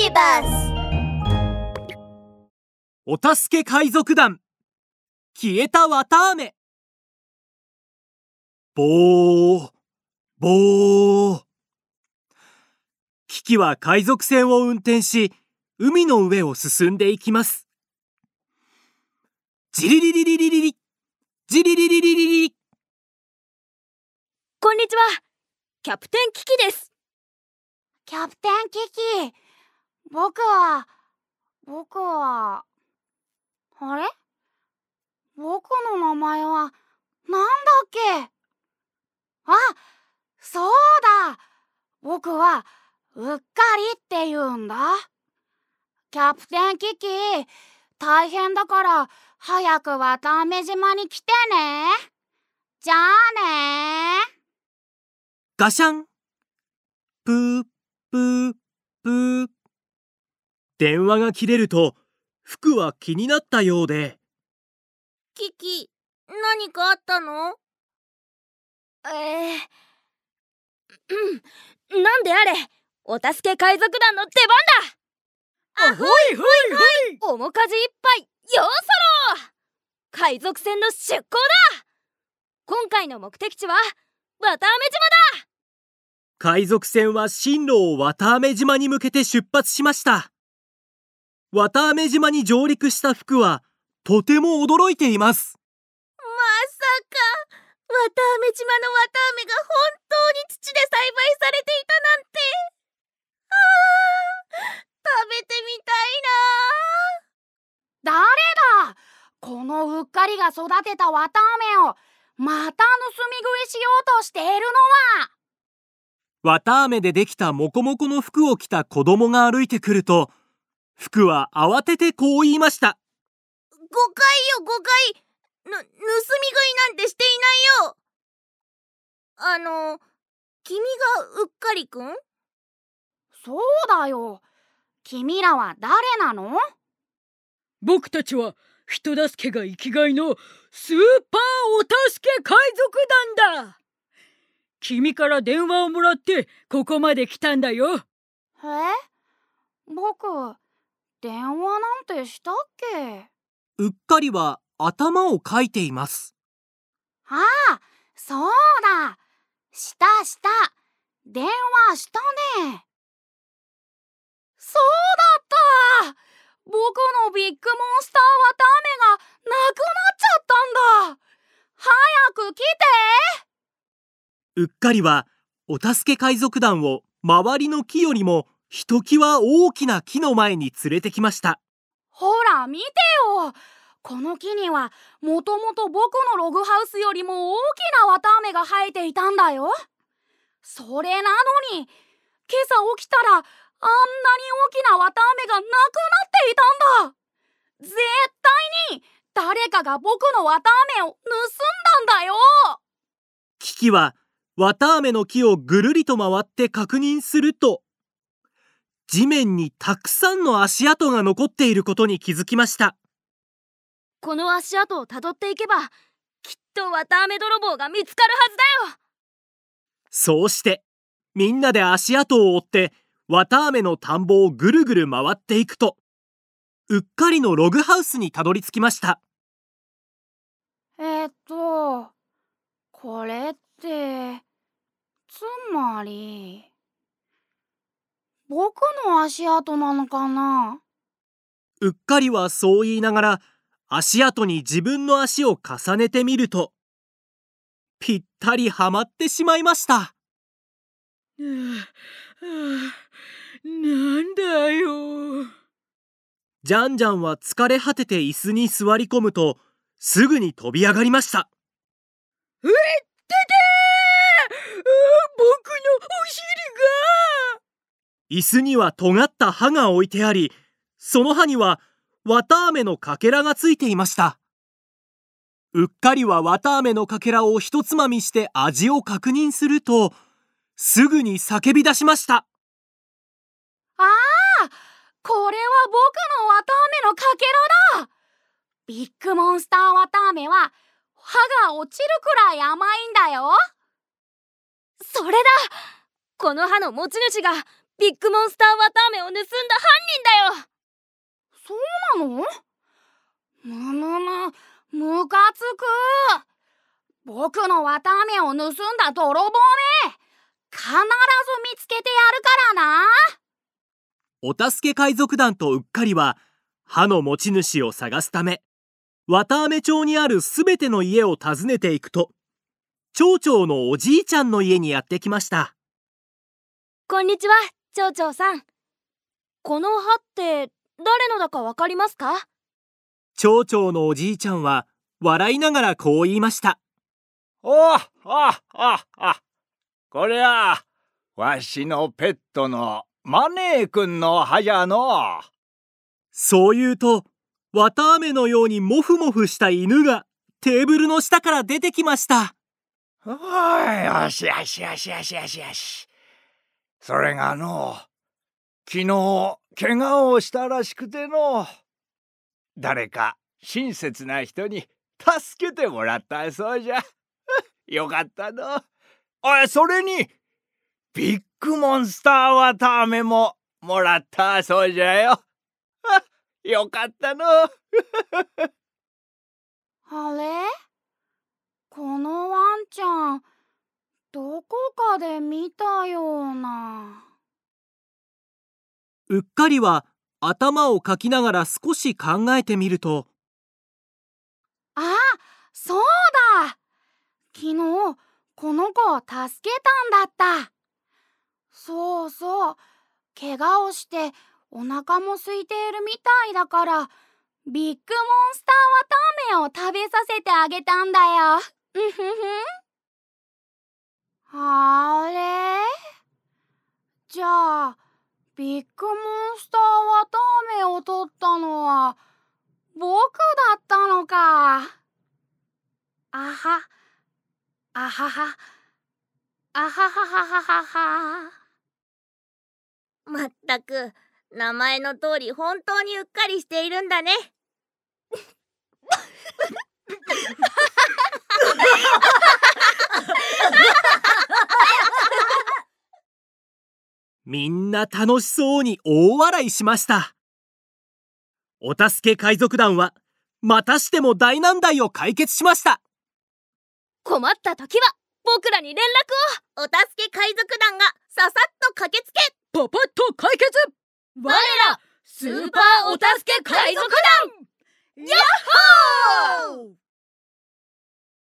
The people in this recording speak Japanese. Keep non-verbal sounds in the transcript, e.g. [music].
ビバスお助け海賊団。消えた綿あめ。ぼー。ぼー。キキは海賊船を運転し海の上を進んでいきます。ジリリリリリリリ。ジリリリリリリ。こんにちは。キャプテンキキです。キャプテンキキ僕は僕はあれ？僕の名前はなんだっけ？あそうだ！僕はうっかりって言うんだ。キャプテンキキ大変だから早く綿あめ島に来てね。じゃあね。ガシャン。プープープー。電話が切れると服は気になったようで。キキ何かあったの？えー、うんなんであれ？お助け海賊団の出番だ！あほいほいほい！面かじいっぱいようそろ！海賊船の出港だ！今回の目的地は綿あめ島だ！海賊船は進路を綿あめ島に向けて出発しました綿あめ島に上陸した服はとても驚いています。まさか綿あめ島の綿あめが本当に土で栽培されていたなんて。あー食べてみたい誰だこのうっかりが育てた綿あめをまた盗み食いしようとしているのは。綿あめでできたモコモコの服を着た子供が歩いてくると服は慌ててこう言いました。誤解よ誤解ぬ盗み食いなんてしていないよ。あの君がうっかりくん？そうだよ。君らは誰なの？僕たちは人助けが生きがいのスーパーお助け海賊団だ。君から電話をもらってここまで来たんだよ。え？僕電話なんてしたっけ？うっかりは頭をかいています。ああそうだ。したした。電話したね。そうだった。僕のビッグモンスター綿あめがなくなっちゃったんだ。早く来て。うっかりはお助け海賊団を周りの木よりもひときわ大きな木の前に連れてきました。ほら見てよ。この木にはもともと僕のログハウスよりも大きな綿あめが生えていたんだよ。それなのに今朝起きたらあんなに大きな綿あめがなくなっていたんだ。絶対に誰かが僕の綿あめを盗んだんだよ。キキは綿あめの木をぐるりと回って確認すると地面にたくさんの足跡が残っていることに気づきました。この足跡をたどっていけばきっと綿あめ泥棒が見つかるはずだよ。そうしてみんなで足跡を追って綿あめの田んぼをぐるぐる回っていくとうっかりのログハウスにたどり着きました。えー、っとこれってつまり僕の足跡なのかな？うっかりはそう言いながら足跡に自分の足を重ねてみるとぴったりはまってしまいました。なんだよ。ジャンジャンは疲れ果てて椅子に座り込むとすぐに飛び上がりました。うえっててー僕のお尻が椅子には尖った歯が置いてありその歯には綿あめのかけらがついていました。うっかりは綿あめのかけらをひとつまみして味を確認するとすぐに叫び出しました。ああこれは僕の綿あめのかけらだ。ビッグモンスター綿あめは歯が落ちるくらい甘いんだよ。それだ。この歯の持ち主がビッグモンスター綿飴を盗んだ犯人だよ。そうなの？むむむむかつく。僕の綿飴を盗んだ泥棒め。必ず見つけてやるからな。お助け海賊団とうっかりは歯の持ち主を探すため綿飴町にあるすべての家を訪ねていくと町長のおじいちゃんの家にやってきました。こんにちは町長さん。この歯って誰のだかわかりますか？町長のおじいちゃんは笑いながらこう言いました。おああああこれはわしのペットのマネー君の歯じゃの。そう言うと綿飴のようにモフモフした犬がテーブルの下から出てきました。おいよしよしよしよしよしよしそれがの昨日怪我をしたらしくての誰か親切な人に助けてもらったそうじゃ。[laughs] よかったの。おいそれにビッグモンスターわたあめももらったそうじゃよ。[laughs] よかったの。あれ？このワンちゃんどこかで見たような。うっかりは頭をかきながら少し考えてみると。あそうだ。昨日この子を助けたんだった。そうそう。怪我をしてお腹も空いているみたいだからビッグモンスターわたあめを食べさせてあげたんだよ。うふふあれじゃあビッグモンスターわたあめを取ったのは僕だったのか。あは。あはは。あはははははは。まったく名前の通り本当にうっかりしているんだね [laughs] みんな楽しそうに大笑いしました。お助け海賊団はまたしても大難題を解決しました。困った時は僕らに連絡を。お助け海賊団がささっと駆けつけ。パパッと解決。我らスーパーお助け海賊団。ヤッホー